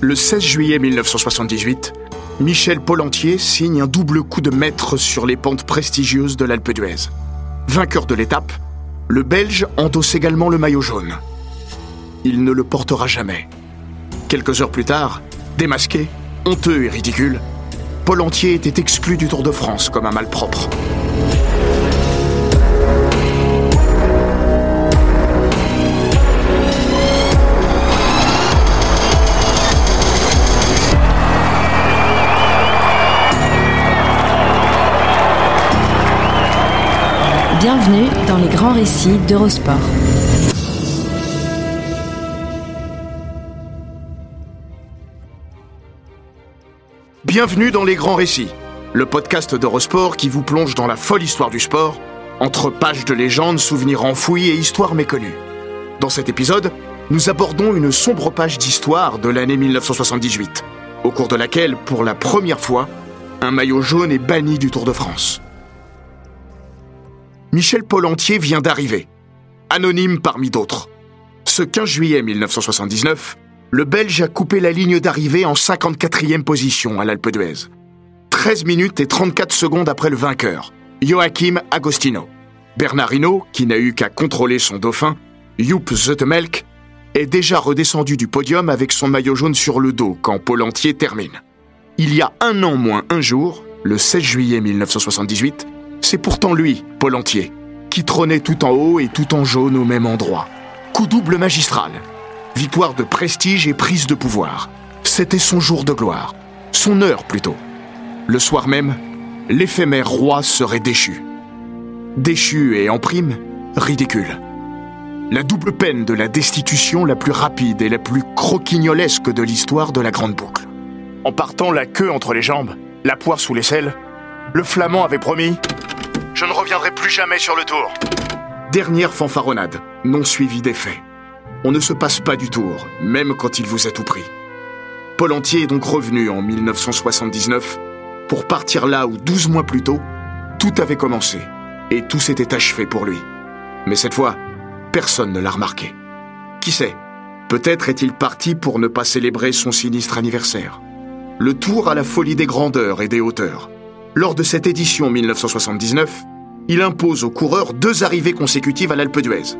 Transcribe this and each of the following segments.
Le 16 juillet 1978, Michel Polentier signe un double coup de maître sur les pentes prestigieuses de l'Alpe d'Huez. Vainqueur de l'étape, le Belge endosse également le maillot jaune. Il ne le portera jamais. Quelques heures plus tard, démasqué, honteux et ridicule, Polentier était exclu du Tour de France comme un malpropre. Bienvenue dans les grands récits d'Eurosport. Bienvenue dans Les Grands Récits, le podcast d'Eurosport qui vous plonge dans la folle histoire du sport, entre pages de légendes, souvenirs enfouis et histoires méconnues. Dans cet épisode, nous abordons une sombre page d'histoire de l'année 1978, au cours de laquelle, pour la première fois, un maillot jaune est banni du Tour de France. Michel Polentier vient d'arriver, anonyme parmi d'autres. Ce 15 juillet 1979, le Belge a coupé la ligne d'arrivée en 54e position à l'Alpe d'Huez. 13 minutes et 34 secondes après le vainqueur, Joachim Agostino. Bernard Hinault, qui n'a eu qu'à contrôler son dauphin, Joep Zoetemelk, est déjà redescendu du podium avec son maillot jaune sur le dos quand Polentier termine. Il y a un an moins un jour, le 16 juillet 1978, c'est pourtant lui, Polentier, qui trônait tout en haut et tout en jaune au même endroit. Coup double magistral, victoire de prestige et prise de pouvoir. C'était son jour de gloire, son heure plutôt. Le soir même, l'éphémère roi serait déchu. Déchu et en prime, ridicule. La double peine de la destitution la plus rapide et la plus croquignolesque de l'histoire de la Grande Boucle. En partant la queue entre les jambes, la poire sous l'aisselle, le flamand avait promis Je ne reviendrai plus jamais sur le tour. Dernière fanfaronnade, non suivie d'effet. On ne se passe pas du tour, même quand il vous a tout pris. Polentier est donc revenu en 1979 pour partir là où 12 mois plus tôt, tout avait commencé et tout s'était achevé pour lui. Mais cette fois, personne ne l'a remarqué. Qui sait Peut-être est-il parti pour ne pas célébrer son sinistre anniversaire. Le tour à la folie des grandeurs et des hauteurs. Lors de cette édition 1979, il impose aux coureurs deux arrivées consécutives à l'Alpe d'Huez.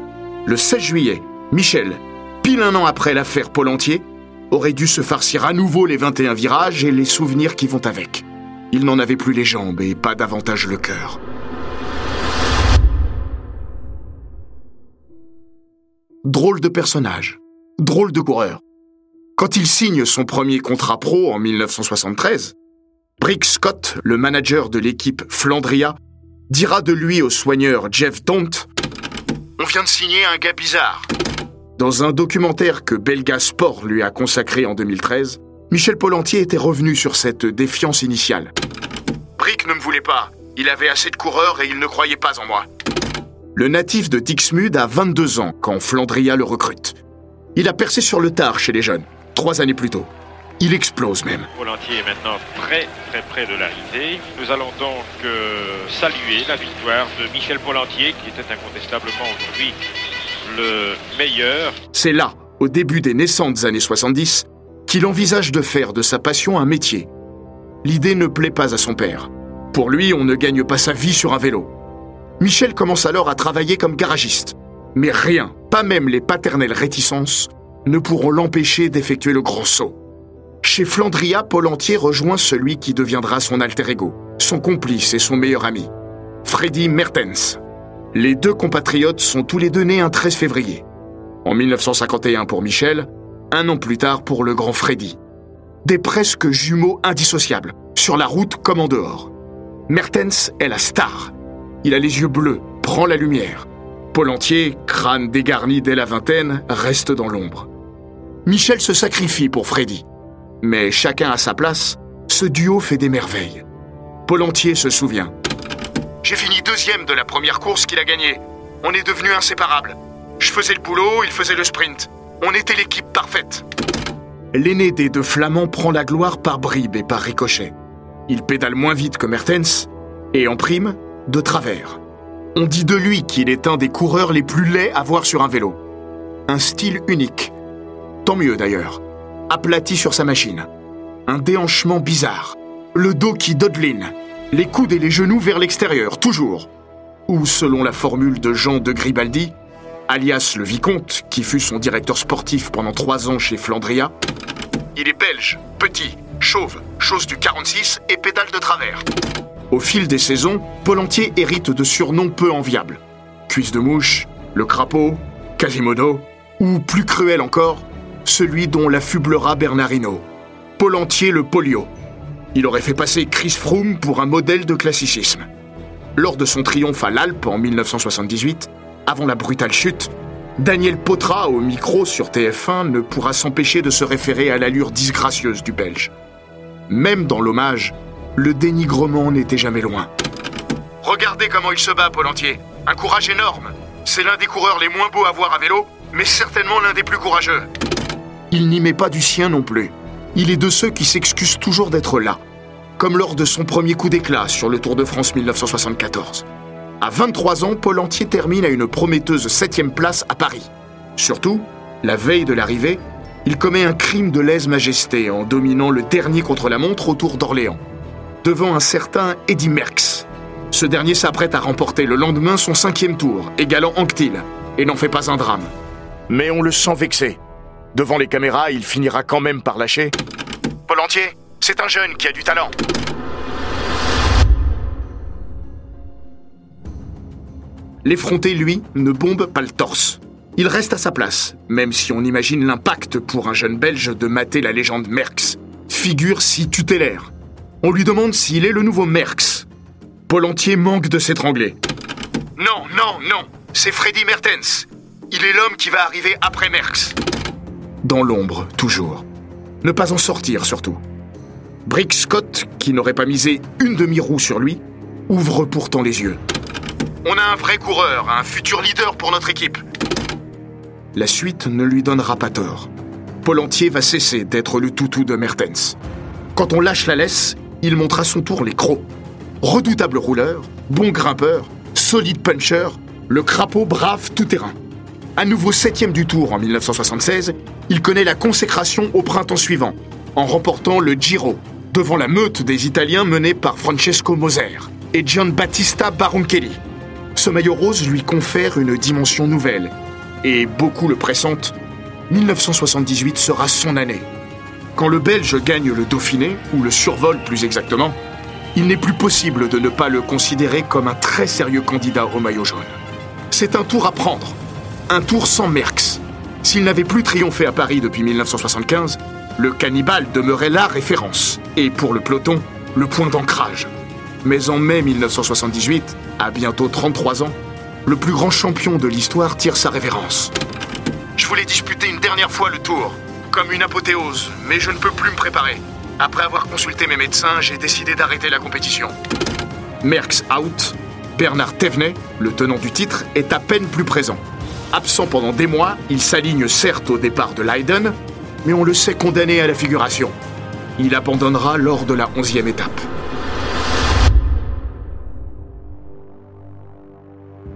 Le 16 juillet, Michel, pile un an après l'affaire Polentier, aurait dû se farcir à nouveau les 21 virages et les souvenirs qui vont avec. Il n'en avait plus les jambes et pas davantage le cœur. Drôle de personnage, drôle de coureur. Quand il signe son premier contrat pro en 1973, Brick Scott, le manager de l'équipe Flandria, dira de lui au soigneur Jeff Dont On vient de signer un gars bizarre. Dans un documentaire que Belga Sport lui a consacré en 2013, Michel Polentier était revenu sur cette défiance initiale. Brick ne me voulait pas. Il avait assez de coureurs et il ne croyait pas en moi. Le natif de Dixmude a 22 ans quand Flandria le recrute. Il a percé sur le tard chez les jeunes, trois années plus tôt. Il explose même. Polentier est maintenant très très près de l'arrivée. Nous allons donc euh, saluer la victoire de Michel Polentier, qui était incontestablement aujourd'hui le meilleur. C'est là, au début des naissantes années 70, qu'il envisage de faire de sa passion un métier. L'idée ne plaît pas à son père. Pour lui, on ne gagne pas sa vie sur un vélo. Michel commence alors à travailler comme garagiste. Mais rien, pas même les paternelles réticences, ne pourront l'empêcher d'effectuer le grand saut. Chez Flandria, Polentier rejoint celui qui deviendra son alter ego, son complice et son meilleur ami, Freddy Mertens. Les deux compatriotes sont tous les deux nés un 13 février. En 1951 pour Michel, un an plus tard pour le grand Freddy. Des presque jumeaux indissociables, sur la route comme en dehors. Mertens est la star. Il a les yeux bleus, prend la lumière. Paul Entier, crâne dégarni dès la vingtaine, reste dans l'ombre. Michel se sacrifie pour Freddy. Mais chacun à sa place, ce duo fait des merveilles. Paul Entier se souvient. J'ai fini deuxième de la première course qu'il a gagnée. On est devenus inséparables. Je faisais le boulot, il faisait le sprint. On était l'équipe parfaite. L'aîné des deux Flamands prend la gloire par bribes et par ricochet. Il pédale moins vite que Mertens, et en prime, de travers. On dit de lui qu'il est un des coureurs les plus laids à voir sur un vélo. Un style unique. Tant mieux d'ailleurs. Aplati sur sa machine. Un déhanchement bizarre. Le dos qui dodeline. Les coudes et les genoux vers l'extérieur, toujours. Ou, selon la formule de Jean de Gribaldi, alias le Vicomte, qui fut son directeur sportif pendant trois ans chez Flandria, il est belge, petit, chauve, chose du 46 et pédale de travers. Au fil des saisons, Paul Entier hérite de surnoms peu enviables. Cuisse de mouche, le crapaud, Quasimodo, ou plus cruel encore, celui dont l'affublera Bernardino. Paul Entier le polio. Il aurait fait passer Chris Froome pour un modèle de classicisme. Lors de son triomphe à l'Alpe en 1978, avant la brutale chute, Daniel Potra au micro sur TF1 ne pourra s'empêcher de se référer à l'allure disgracieuse du Belge. Même dans l'hommage, le dénigrement n'était jamais loin. Regardez comment il se bat, Paul Entier. Un courage énorme. C'est l'un des coureurs les moins beaux à voir à vélo, mais certainement l'un des plus courageux. Il n'y met pas du sien non plus. Il est de ceux qui s'excusent toujours d'être là, comme lors de son premier coup d'éclat sur le Tour de France 1974. À 23 ans, Paul Entier termine à une prometteuse 7 place à Paris. Surtout, la veille de l'arrivée, il commet un crime de lèse-majesté en dominant le dernier contre-la-montre au Tour d'Orléans, devant un certain Eddy Merckx. Ce dernier s'apprête à remporter le lendemain son cinquième tour, égalant Anctil, et n'en fait pas un drame. Mais on le sent vexé. Devant les caméras, il finira quand même par lâcher. Paul Entier, c'est un jeune qui a du talent. L'effronté, lui, ne bombe pas le torse. Il reste à sa place, même si on imagine l'impact pour un jeune Belge de mater la légende Merckx, figure si tutélaire. On lui demande s'il est le nouveau Merckx. Paul Entier manque de s'étrangler. Non, non, non, c'est Freddy Mertens. Il est l'homme qui va arriver après Merckx. Dans l'ombre, toujours. Ne pas en sortir, surtout. Brick Scott, qui n'aurait pas misé une demi-roue sur lui, ouvre pourtant les yeux. On a un vrai coureur, un futur leader pour notre équipe. La suite ne lui donnera pas tort. Paul Entier va cesser d'être le toutou de Mertens. Quand on lâche la laisse, il montre à son tour les crocs. Redoutable rouleur, bon grimpeur, solide puncher, le crapaud brave tout-terrain. À nouveau septième du tour en 1976, il connaît la consécration au printemps suivant, en remportant le Giro, devant la meute des Italiens menée par Francesco Moser et Gianbattista Baronchelli. Ce maillot rose lui confère une dimension nouvelle, et beaucoup le pressentent, 1978 sera son année. Quand le Belge gagne le Dauphiné, ou le survole plus exactement, il n'est plus possible de ne pas le considérer comme un très sérieux candidat au maillot jaune. C'est un tour à prendre, un tour sans Merckx. S'il n'avait plus triomphé à Paris depuis 1975, le cannibale demeurait la référence, et pour le peloton, le point d'ancrage. Mais en mai 1978, à bientôt 33 ans, le plus grand champion de l'histoire tire sa révérence. Je voulais disputer une dernière fois le tour, comme une apothéose, mais je ne peux plus me préparer. Après avoir consulté mes médecins, j'ai décidé d'arrêter la compétition. Merckx out, Bernard Thévenet, le tenant du titre, est à peine plus présent. Absent pendant des mois, il s'aligne certes au départ de Leiden, mais on le sait condamné à la figuration. Il abandonnera lors de la onzième étape.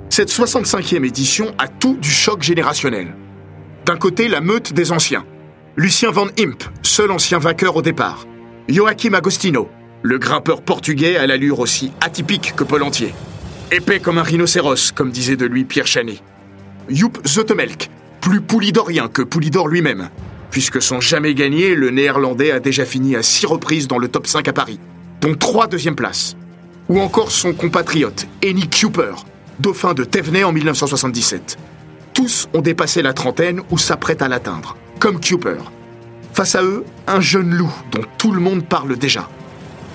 Cette 65e édition a tout du choc générationnel. D'un côté, la meute des anciens. Lucien Van Imp, seul ancien vainqueur au départ. Joachim Agostino, le grimpeur portugais à l'allure aussi atypique que Paul Entier. Épais comme un rhinocéros, comme disait de lui Pierre Chany. Joep Zotemelk, plus poulidorien que Poulidor lui-même. Puisque sans jamais gagner, le néerlandais a déjà fini à six reprises dans le top 5 à Paris, dont trois deuxième places. Ou encore son compatriote, Eni Cooper, dauphin de Thévenet en 1977. Tous ont dépassé la trentaine ou s'apprêtent à l'atteindre, comme Cooper. Face à eux, un jeune loup dont tout le monde parle déjà.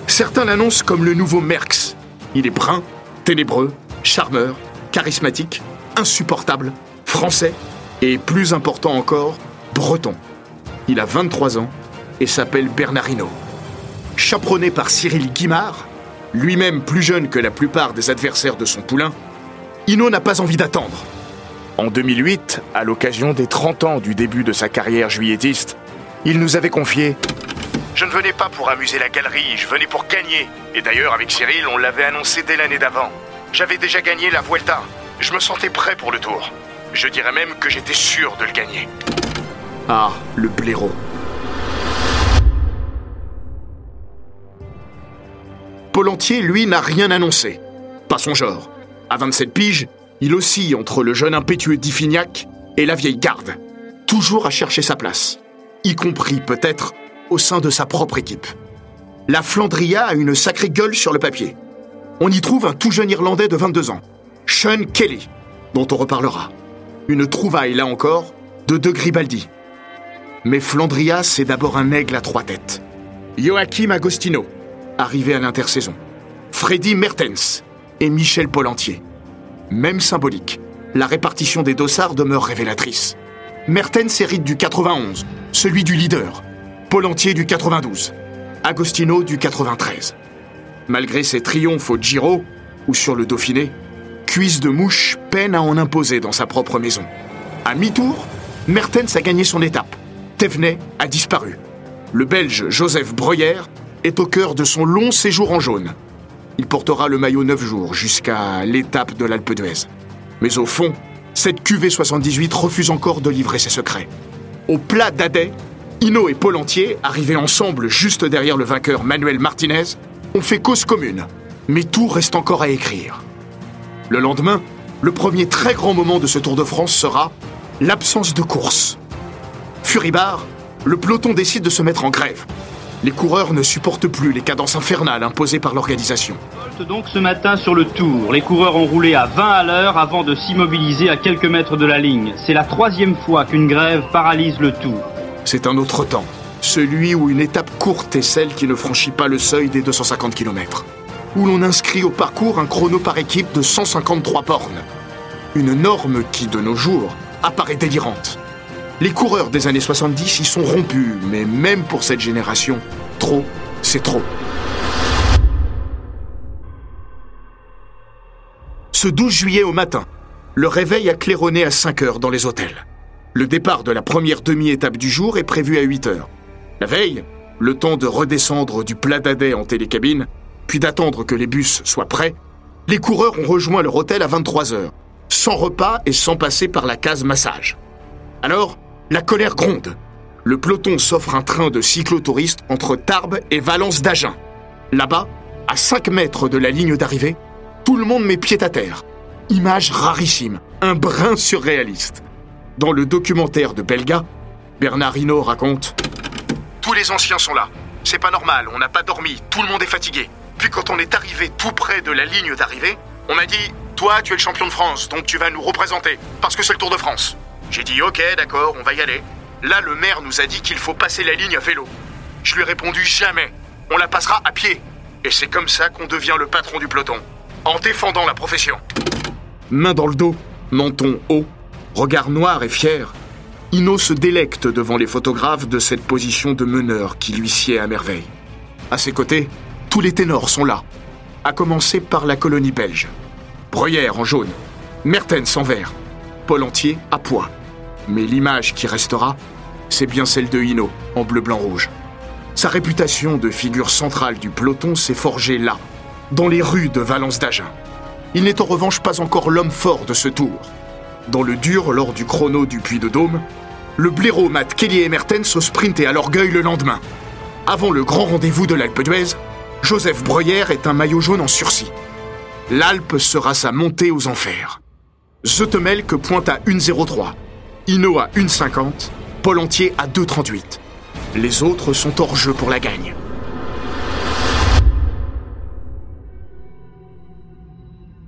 Certains l'annoncent comme le nouveau Merckx. Il est brun, ténébreux, Charmeur, charismatique, insupportable, français et, plus important encore, breton. Il a 23 ans et s'appelle Bernardino. Chaperonné par Cyril Guimard, lui-même plus jeune que la plupart des adversaires de son poulain, Hino n'a pas envie d'attendre. En 2008, à l'occasion des 30 ans du début de sa carrière juillettiste, il nous avait confié Je ne venais pas pour amuser la galerie, je venais pour gagner. Et d'ailleurs, avec Cyril, on l'avait annoncé dès l'année d'avant. J'avais déjà gagné la Vuelta. Je me sentais prêt pour le tour. Je dirais même que j'étais sûr de le gagner. Ah, le blaireau. Entier, lui, n'a rien annoncé. Pas son genre. À 27 piges, il oscille entre le jeune impétueux d'Iffignac et la vieille garde, toujours à chercher sa place, y compris peut-être au sein de sa propre équipe. La Flandria a une sacrée gueule sur le papier. On y trouve un tout jeune Irlandais de 22 ans, Sean Kelly, dont on reparlera. Une trouvaille, là encore, de De Gribaldi. Mais Flandria, c'est d'abord un aigle à trois têtes. Joachim Agostino, arrivé à l'intersaison. Freddy Mertens et Michel Polentier. Même symbolique, la répartition des dossards demeure révélatrice. Mertens hérite du 91, celui du leader. Polentier du 92. Agostino du 93. Malgré ses triomphes au Giro ou sur le Dauphiné, Cuisse de Mouche peine à en imposer dans sa propre maison. À mi-tour, Mertens a gagné son étape. Thévenet a disparu. Le Belge Joseph Breuer est au cœur de son long séjour en jaune. Il portera le maillot neuf jours jusqu'à l'étape de l'Alpe d'Huez. Mais au fond, cette QV78 refuse encore de livrer ses secrets. Au plat d'Adet, Hino et Entier, arrivés ensemble juste derrière le vainqueur Manuel Martinez, ont fait cause commune. Mais tout reste encore à écrire. Le lendemain, le premier très grand moment de ce Tour de France sera l'absence de course. Furibard, le peloton décide de se mettre en grève. Les coureurs ne supportent plus les cadences infernales imposées par l'organisation. Donc ce matin sur le tour, les coureurs ont roulé à 20 à l'heure avant de s'immobiliser à quelques mètres de la ligne. C'est la troisième fois qu'une grève paralyse le tour. C'est un autre temps, celui où une étape courte est celle qui ne franchit pas le seuil des 250 km, où l'on inscrit au parcours un chrono par équipe de 153 bornes. Une norme qui, de nos jours, apparaît délirante. Les coureurs des années 70 y sont rompus, mais même pour cette génération, trop, c'est trop. Ce 12 juillet au matin, le réveil a claironné à 5 heures dans les hôtels. Le départ de la première demi-étape du jour est prévu à 8 heures. La veille, le temps de redescendre du plat d'Adet en télécabine, puis d'attendre que les bus soient prêts, les coureurs ont rejoint leur hôtel à 23 heures, sans repas et sans passer par la case massage. Alors, la colère gronde. Le peloton s'offre un train de cyclotouristes entre Tarbes et Valence d'Agen. Là-bas, à 5 mètres de la ligne d'arrivée, tout le monde met pied à terre. Image rarissime, un brin surréaliste. Dans le documentaire de Belga, Bernard Hinault raconte Tous les anciens sont là. C'est pas normal, on n'a pas dormi, tout le monde est fatigué. Puis quand on est arrivé tout près de la ligne d'arrivée, on m'a dit Toi, tu es le champion de France, donc tu vas nous représenter, parce que c'est le Tour de France. J'ai dit ok, d'accord, on va y aller. Là, le maire nous a dit qu'il faut passer la ligne à vélo. Je lui ai répondu jamais. On la passera à pied. Et c'est comme ça qu'on devient le patron du peloton. En défendant la profession. Main dans le dos, menton haut, regard noir et fier, Ino se délecte devant les photographes de cette position de meneur qui lui sied à merveille. À ses côtés, tous les ténors sont là, à commencer par la colonie belge. Bruyère en jaune, Mertens en vert, Paul entier à poids. Mais l'image qui restera, c'est bien celle de Hino, en bleu-blanc-rouge. Sa réputation de figure centrale du peloton s'est forgée là, dans les rues de Valence d'Agen. Il n'est en revanche pas encore l'homme fort de ce tour. Dans le dur, lors du chrono du Puy de Dôme, le blaireau Matt Kelly et Mertens au sprint à l'orgueil le lendemain. Avant le grand rendez-vous de l'Alpe d'Huez, Joseph Breuer est un maillot jaune en sursis. L'Alpe sera sa montée aux enfers. que pointe à 1,03. Hino à 1,50, Paul Entier à 2,38. Les autres sont hors jeu pour la gagne.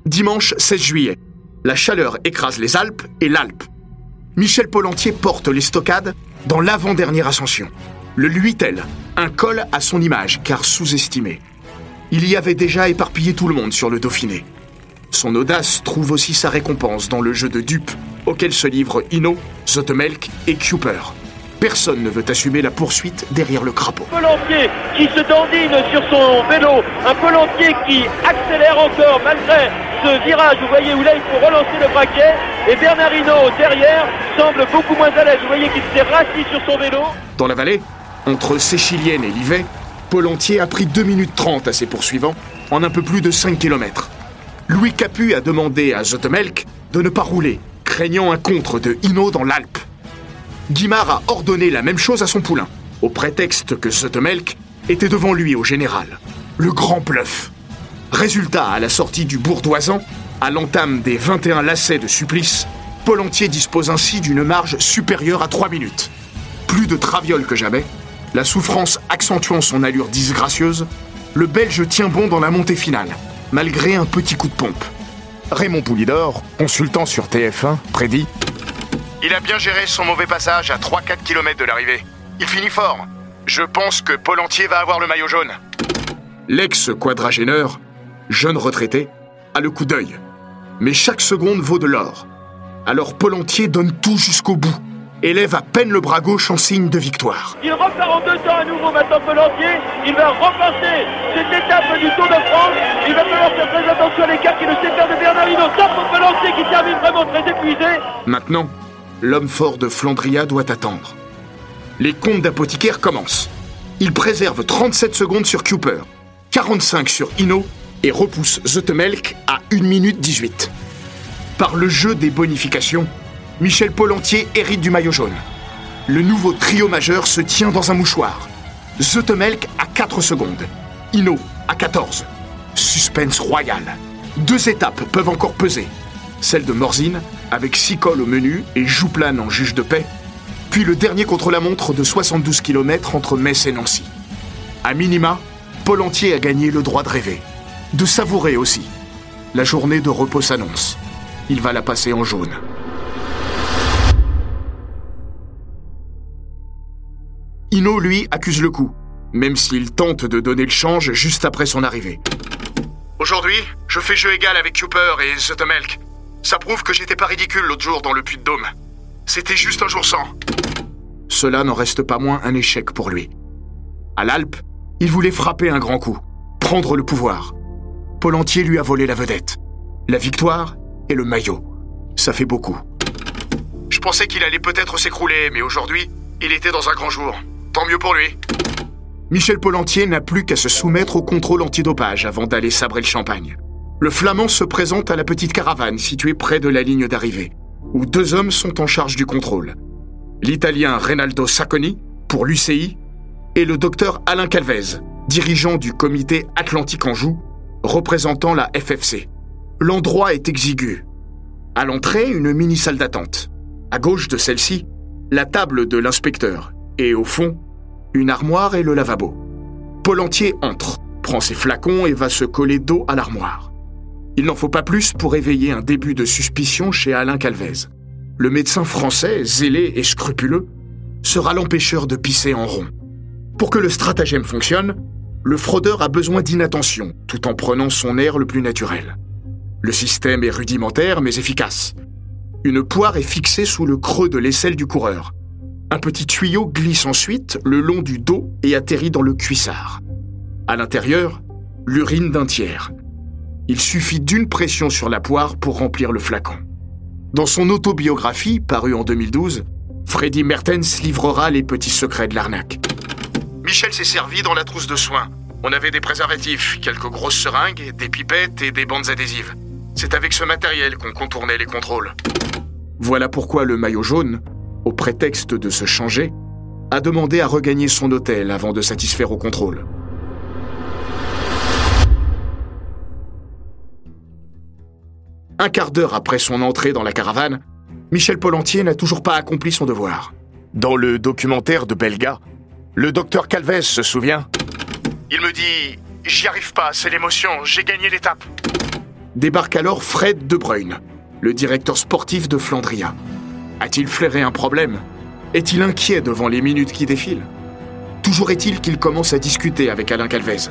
Dimanche 16 juillet. La chaleur écrase les Alpes et l'Alpe. Michel Polentier porte les stockades dans l'avant-dernière ascension. Le Luitel, un col à son image car sous-estimé. Il y avait déjà éparpillé tout le monde sur le Dauphiné. Son audace trouve aussi sa récompense dans le jeu de dupes auquel se livrent Ino, Zotemelk et Cooper. Personne ne veut assumer la poursuite derrière le crapaud. Pelantier qui se dandine sur son vélo, un Pelantier qui accélère encore malgré ce virage, vous voyez où là il faut relancer le braquet, et Bernardino derrière semble beaucoup moins à l'aise, vous voyez qu'il s'est rassis sur son vélo. Dans la vallée, entre Séchilienne et Livet, Pelantier a pris 2 minutes 30 à ses poursuivants en un peu plus de 5 km. Louis Capu a demandé à Zotemelk de ne pas rouler, craignant un contre de Hino dans l'Alpe. Guimard a ordonné la même chose à son poulain, au prétexte que Zotemelk était devant lui au général. Le grand bluff. Résultat, à la sortie du Bourdoisan, à l'entame des 21 lacets de supplice, Polentier dispose ainsi d'une marge supérieure à 3 minutes. Plus de traviole que jamais, la souffrance accentuant son allure disgracieuse, le Belge tient bon dans la montée finale, malgré un petit coup de pompe. Raymond Poulidor, consultant sur TF1, prédit Il a bien géré son mauvais passage à 3-4 km de l'arrivée. Il finit fort. Je pense que Polentier va avoir le maillot jaune. L'ex-quadragéneur, jeune retraité, a le coup d'œil. Mais chaque seconde vaut de l'or. Alors Polentier donne tout jusqu'au bout, élève à peine le bras gauche en signe de victoire. Il repart en deux temps à nouveau maintenant Pelantier, il va repasser cette étape du Tour de France, il va falloir faire très attention à l'écart qui le sépare de Bernardino, top pour Pelantier qui termine vraiment très épuisé. Maintenant, l'homme fort de Flandria doit attendre. Les comptes d'apothicaire commencent. Il préserve 37 secondes sur Cooper, 45 sur Hino et repousse Zotemelk à 1 minute 18. Par le jeu des bonifications, Michel Polentier hérite du maillot jaune. Le nouveau trio majeur se tient dans un mouchoir. Zotemelk à 4 secondes. Hino à 14. Suspense royal. Deux étapes peuvent encore peser. Celle de Morzine, avec six cols au menu et Jouplane en juge de paix. Puis le dernier contre-la-montre de 72 km entre Metz et Nancy. À minima, Polentier a gagné le droit de rêver. De savourer aussi. La journée de repos s'annonce. Il va la passer en jaune. Hino, lui, accuse le coup, même s'il tente de donner le change juste après son arrivée. Aujourd'hui, je fais jeu égal avec Cooper et Zotemelk. Ça prouve que j'étais pas ridicule l'autre jour dans le puits de Dôme. C'était juste un jour sans. Cela n'en reste pas moins un échec pour lui. À l'Alpe, il voulait frapper un grand coup, prendre le pouvoir. Polentier lui a volé la vedette, la victoire et le maillot. Ça fait beaucoup. Je pensais qu'il allait peut-être s'écrouler, mais aujourd'hui, il était dans un grand jour. Tant mieux pour lui. Michel Polentier n'a plus qu'à se soumettre au contrôle antidopage avant d'aller sabrer le champagne. Le Flamand se présente à la petite caravane située près de la ligne d'arrivée, où deux hommes sont en charge du contrôle. L'Italien Reynaldo Sacconi, pour l'UCI, et le docteur Alain Calvez, dirigeant du comité Atlantique Anjou, représentant la FFC. L'endroit est exigu. À l'entrée, une mini-salle d'attente. À gauche de celle-ci, la table de l'inspecteur et au fond, une armoire et le lavabo. Polentier entre, prend ses flacons et va se coller dos à l'armoire. Il n'en faut pas plus pour éveiller un début de suspicion chez Alain Calvez. Le médecin français, zélé et scrupuleux, sera l'empêcheur de pisser en rond. Pour que le stratagème fonctionne, le fraudeur a besoin d'inattention, tout en prenant son air le plus naturel. Le système est rudimentaire mais efficace. Une poire est fixée sous le creux de l'aisselle du coureur. Un petit tuyau glisse ensuite le long du dos et atterrit dans le cuissard. À l'intérieur, l'urine d'un tiers. Il suffit d'une pression sur la poire pour remplir le flacon. Dans son autobiographie, parue en 2012, Freddy Mertens livrera les petits secrets de l'arnaque. Michel s'est servi dans la trousse de soins. On avait des préservatifs, quelques grosses seringues, des pipettes et des bandes adhésives. C'est avec ce matériel qu'on contournait les contrôles. Voilà pourquoi le maillot jaune, au prétexte de se changer, a demandé à regagner son hôtel avant de satisfaire au contrôle. Un quart d'heure après son entrée dans la caravane, Michel Polentier n'a toujours pas accompli son devoir. Dans le documentaire de Belga, le docteur Calvez se souvient Il me dit J'y arrive pas, c'est l'émotion, j'ai gagné l'étape. Débarque alors Fred De Bruyne, le directeur sportif de Flandria. A-t-il flairé un problème Est-il inquiet devant les minutes qui défilent Toujours est-il qu'il commence à discuter avec Alain Calvez.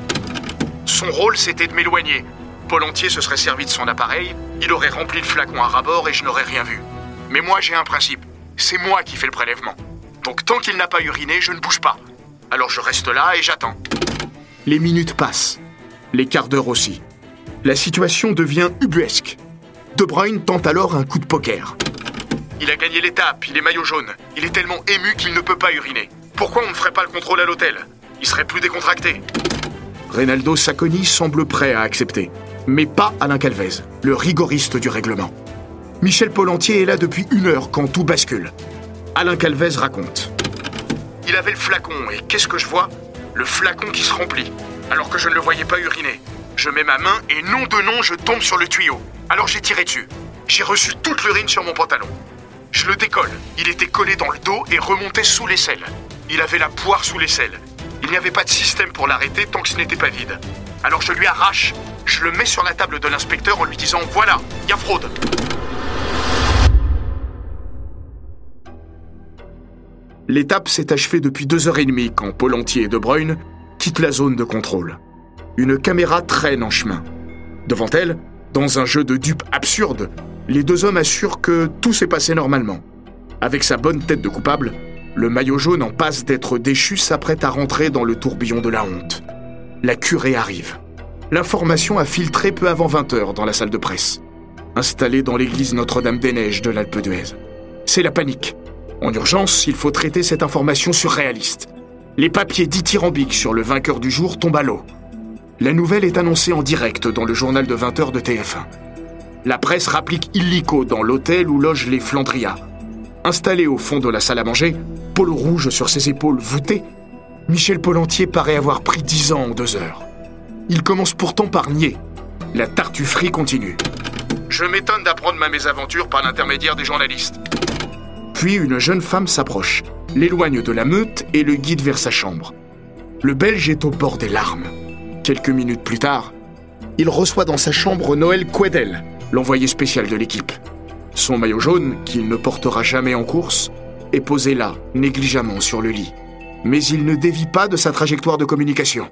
Son rôle, c'était de m'éloigner, Paul Entier se serait servi de son appareil, il aurait rempli le flacon à rabord et je n'aurais rien vu. Mais moi, j'ai un principe. C'est moi qui fais le prélèvement. Donc tant qu'il n'a pas uriné, je ne bouge pas. Alors je reste là et j'attends. Les minutes passent. Les quarts d'heure aussi. La situation devient ubuesque. De Bruyne tente alors un coup de poker. Il a gagné l'étape, il est maillot jaune. Il est tellement ému qu'il ne peut pas uriner. Pourquoi on ne ferait pas le contrôle à l'hôtel? Il serait plus décontracté. Reynaldo Sacconi semble prêt à accepter. Mais pas Alain Calvez, le rigoriste du règlement. Michel Polentier est là depuis une heure quand tout bascule. Alain Calvez raconte. Il avait le flacon et qu'est-ce que je vois? Le flacon qui se remplit, alors que je ne le voyais pas uriner. Je mets ma main et nom de nom, je tombe sur le tuyau. Alors j'ai tiré dessus. J'ai reçu toute l'urine sur mon pantalon. Je le décolle. Il était collé dans le dos et remontait sous l'aisselle. Il avait la poire sous l'aisselle. Il n'y avait pas de système pour l'arrêter tant que ce n'était pas vide. Alors je lui arrache, je le mets sur la table de l'inspecteur en lui disant Voilà, il y a fraude. L'étape s'est achevée depuis deux heures et demie quand Polentier et De Bruyne quittent la zone de contrôle. Une caméra traîne en chemin. Devant elle, dans un jeu de dupes absurde, les deux hommes assurent que tout s'est passé normalement. Avec sa bonne tête de coupable, le maillot jaune en passe d'être déchu s'apprête à rentrer dans le tourbillon de la honte. La curée arrive. L'information a filtré peu avant 20h dans la salle de presse, installée dans l'église Notre-Dame-des-Neiges de l'Alpe d'Huez. C'est la panique. En urgence, il faut traiter cette information surréaliste. Les papiers dithyrambiques sur le vainqueur du jour tombent à l'eau. La nouvelle est annoncée en direct dans le journal de 20h de TF1. La presse rapplique illico dans l'hôtel où logent les Flandria. Installé au fond de la salle à manger, polo rouge sur ses épaules voûtées, Michel Polentier paraît avoir pris dix ans en deux heures. Il commence pourtant par nier. La tartufferie continue. Je m'étonne d'apprendre ma mésaventure par l'intermédiaire des journalistes. Puis une jeune femme s'approche, l'éloigne de la meute et le guide vers sa chambre. Le Belge est au bord des larmes. Quelques minutes plus tard, il reçoit dans sa chambre Noël Quedel, l'envoyé spécial de l'équipe. Son maillot jaune, qu'il ne portera jamais en course, est posé là, négligemment sur le lit. Mais il ne dévie pas de sa trajectoire de communication.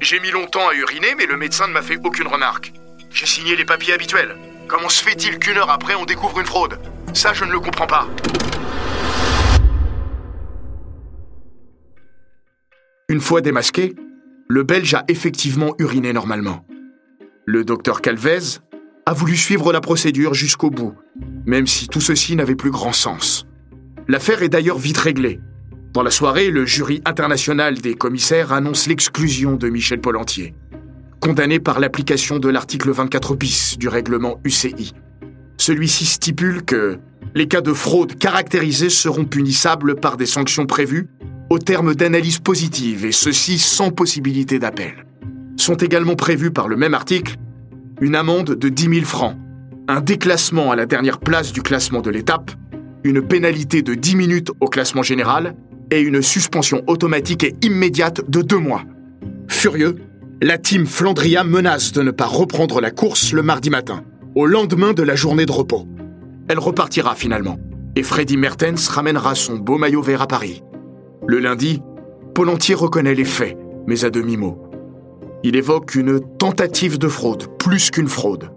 J'ai mis longtemps à uriner, mais le médecin ne m'a fait aucune remarque. J'ai signé les papiers habituels. Comment se fait-il qu'une heure après on découvre une fraude? Ça, je ne le comprends pas. Une fois démasqué, le Belge a effectivement uriné normalement. Le docteur Calvez a voulu suivre la procédure jusqu'au bout, même si tout ceci n'avait plus grand sens. L'affaire est d'ailleurs vite réglée. Dans la soirée, le jury international des commissaires annonce l'exclusion de Michel Polentier, condamné par l'application de l'article 24 bis du règlement UCI. Celui-ci stipule que les cas de fraude caractérisés seront punissables par des sanctions prévues au terme d'analyses positives et ceci sans possibilité d'appel. Sont également prévus par le même article une amende de 10 000 francs, un déclassement à la dernière place du classement de l'étape, une pénalité de 10 minutes au classement général et une suspension automatique et immédiate de deux mois. Furieux, la team Flandria menace de ne pas reprendre la course le mardi matin, au lendemain de la journée de repos. Elle repartira finalement, et Freddy Mertens ramènera son beau maillot vert à Paris. Le lundi, Polentier reconnaît les faits, mais à demi-mot. Il évoque une tentative de fraude, plus qu'une fraude.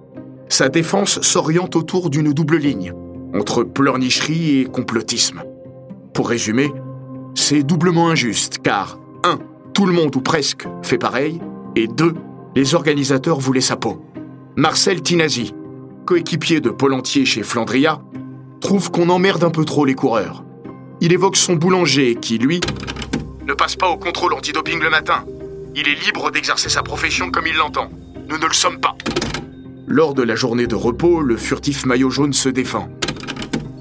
Sa défense s'oriente autour d'une double ligne, entre pleurnicherie et complotisme. Pour résumer, c'est doublement injuste, car 1. Tout le monde ou presque fait pareil, et 2. Les organisateurs voulaient sa peau. Marcel Tinasi, coéquipier de Polentier chez Flandria, trouve qu'on emmerde un peu trop les coureurs. Il évoque son boulanger qui, lui, ne passe pas au contrôle antidoping le matin, il est libre d'exercer sa profession comme il l'entend. Nous ne le sommes pas. Lors de la journée de repos, le furtif maillot jaune se défend.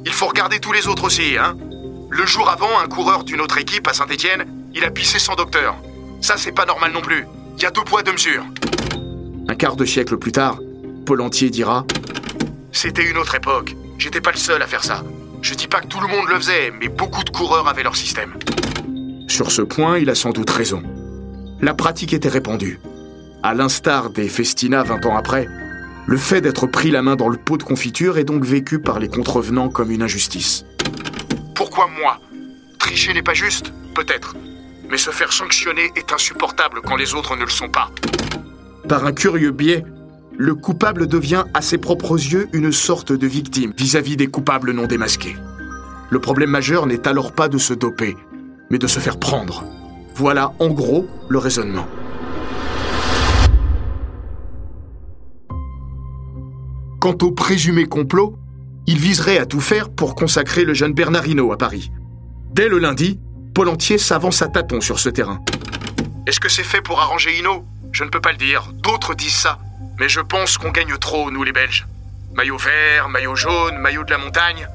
Il faut regarder tous les autres aussi, hein Le jour avant, un coureur d'une autre équipe à Saint-Étienne, il a pissé sans docteur. Ça, c'est pas normal non plus. Il y a deux poids, deux mesures. Un quart de siècle plus tard, Paul Entier dira C'était une autre époque. J'étais pas le seul à faire ça. Je dis pas que tout le monde le faisait, mais beaucoup de coureurs avaient leur système. Sur ce point, il a sans doute raison la pratique était répandue. À l'instar des festina 20 ans après, le fait d'être pris la main dans le pot de confiture est donc vécu par les contrevenants comme une injustice. Pourquoi moi? Tricher n'est pas juste Peut-être. Mais se faire sanctionner est insupportable quand les autres ne le sont pas. Par un curieux biais, le coupable devient à ses propres yeux une sorte de victime vis-à-vis des coupables non démasqués. Le problème majeur n'est alors pas de se doper, mais de se faire prendre. Voilà en gros le raisonnement. Quant au présumé complot, il viserait à tout faire pour consacrer le jeune Bernardino à Paris. Dès le lundi, Paul Entier s'avance à tâtons sur ce terrain. Est-ce que c'est fait pour arranger Hino Je ne peux pas le dire. D'autres disent ça. Mais je pense qu'on gagne trop, nous les Belges. Maillot vert, maillot jaune, maillot de la montagne.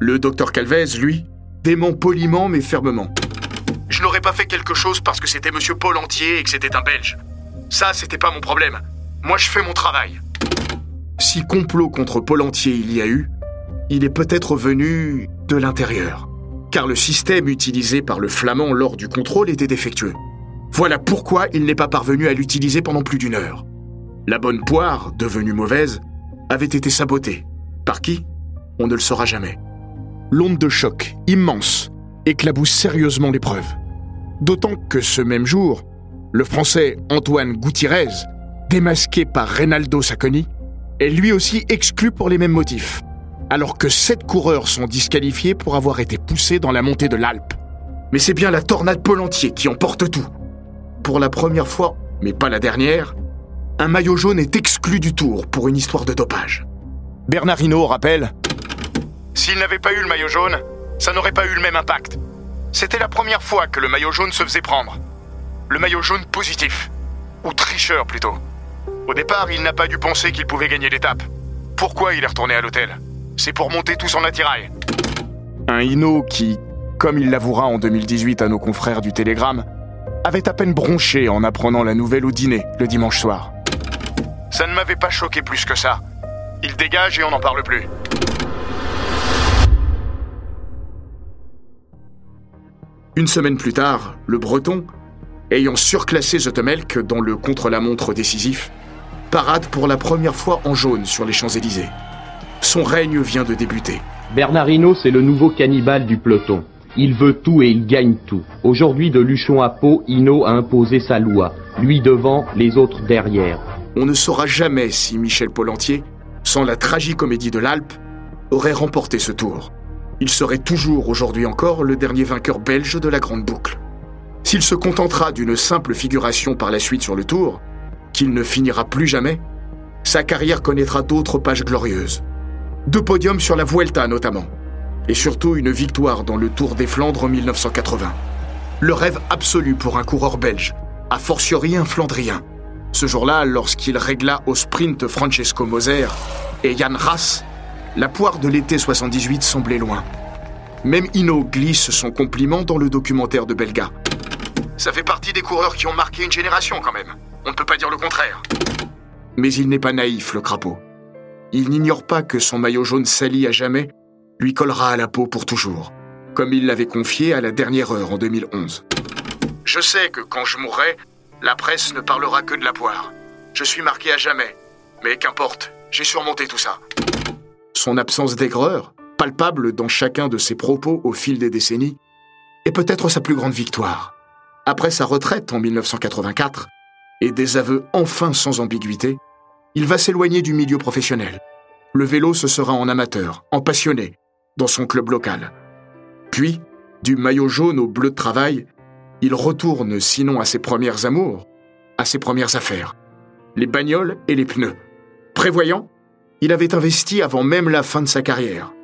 Le docteur Calvez, lui, dément poliment mais fermement. Je n'aurais pas fait quelque chose parce que c'était monsieur Paul Entier et que c'était un Belge. Ça, c'était pas mon problème. Moi, je fais mon travail. Si complot contre Paul Entier il y a eu, il est peut-être venu de l'intérieur. Car le système utilisé par le flamand lors du contrôle était défectueux. Voilà pourquoi il n'est pas parvenu à l'utiliser pendant plus d'une heure. La bonne poire, devenue mauvaise, avait été sabotée. Par qui? On ne le saura jamais. L'onde de choc, immense, éclabousse sérieusement l'épreuve. D'autant que ce même jour, le Français Antoine Gutiérrez, démasqué par Reynaldo Sacconi, est lui aussi exclu pour les mêmes motifs, alors que sept coureurs sont disqualifiés pour avoir été poussés dans la montée de l'Alpe. Mais c'est bien la tornade Pôle entier qui emporte tout. Pour la première fois, mais pas la dernière, un maillot jaune est exclu du tour pour une histoire de dopage. Bernard Hinault rappelle S'il n'avait pas eu le maillot jaune, ça n'aurait pas eu le même impact. C'était la première fois que le maillot jaune se faisait prendre. Le maillot jaune positif. Ou tricheur plutôt. Au départ, il n'a pas dû penser qu'il pouvait gagner l'étape. Pourquoi il est retourné à l'hôtel? C'est pour monter tout son attirail. Un Hino qui, comme il l'avouera en 2018 à nos confrères du Télégramme, avait à peine bronché en apprenant la nouvelle au dîner le dimanche soir. Ça ne m'avait pas choqué plus que ça. Il dégage et on n'en parle plus. Une semaine plus tard, le Breton, ayant surclassé Zotemelk dans le contre-la-montre décisif, parade pour la première fois en jaune sur les Champs-Élysées. Son règne vient de débuter. Bernardino, c'est le nouveau cannibale du peloton. Il veut tout et il gagne tout. Aujourd'hui, de Luchon à Pau, Hino a imposé sa loi. Lui devant, les autres derrière on ne saura jamais si Michel Polentier, sans la tragicomédie de l'Alpe, aurait remporté ce tour. Il serait toujours aujourd'hui encore le dernier vainqueur belge de la Grande Boucle. S'il se contentera d'une simple figuration par la suite sur le tour, qu'il ne finira plus jamais, sa carrière connaîtra d'autres pages glorieuses. Deux podiums sur la Vuelta notamment, et surtout une victoire dans le Tour des Flandres en 1980. Le rêve absolu pour un coureur belge, a fortiori un Flandrien. Ce jour-là, lorsqu'il régla au sprint Francesco Moser et Jan Rass, la poire de l'été 78 semblait loin. Même Hino glisse son compliment dans le documentaire de Belga. Ça fait partie des coureurs qui ont marqué une génération quand même. On ne peut pas dire le contraire. Mais il n'est pas naïf, le crapaud. Il n'ignore pas que son maillot jaune sali à jamais lui collera à la peau pour toujours, comme il l'avait confié à la dernière heure en 2011. Je sais que quand je mourrai, la presse ne parlera que de la poire. Je suis marqué à jamais. Mais qu'importe, j'ai surmonté tout ça. Son absence d'aigreur, palpable dans chacun de ses propos au fil des décennies, est peut-être sa plus grande victoire. Après sa retraite en 1984, et des aveux enfin sans ambiguïté, il va s'éloigner du milieu professionnel. Le vélo se sera en amateur, en passionné, dans son club local. Puis, du maillot jaune au bleu de travail, il retourne sinon à ses premières amours, à ses premières affaires, les bagnoles et les pneus. Prévoyant, il avait investi avant même la fin de sa carrière.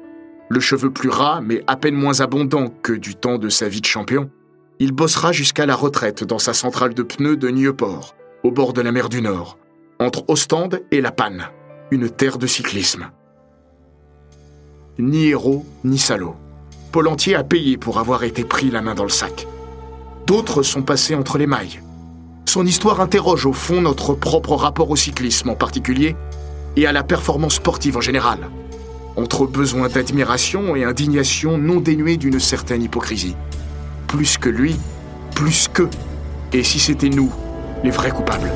Le cheveu plus ras, mais à peine moins abondant que du temps de sa vie de champion, il bossera jusqu'à la retraite dans sa centrale de pneus de Nieuport, au bord de la mer du Nord, entre Ostende et La Panne, une terre de cyclisme. Ni héros, ni salaud. Paul Entier a payé pour avoir été pris la main dans le sac. D'autres sont passés entre les mailles. Son histoire interroge au fond notre propre rapport au cyclisme en particulier et à la performance sportive en général, entre besoin d'admiration et indignation non dénuée d'une certaine hypocrisie. Plus que lui, plus que, et si c'était nous, les vrais coupables.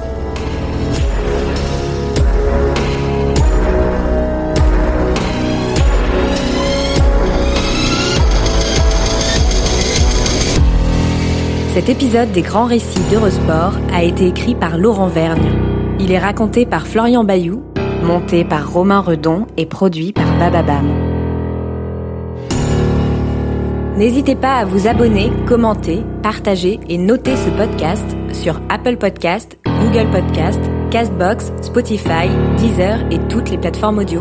Cet épisode des grands récits d'Eurosport a été écrit par Laurent Vergne. Il est raconté par Florian Bayou, monté par Romain Redon et produit par Bababam. N'hésitez pas à vous abonner, commenter, partager et noter ce podcast sur Apple Podcast, Google Podcast, Castbox, Spotify, Deezer et toutes les plateformes audio.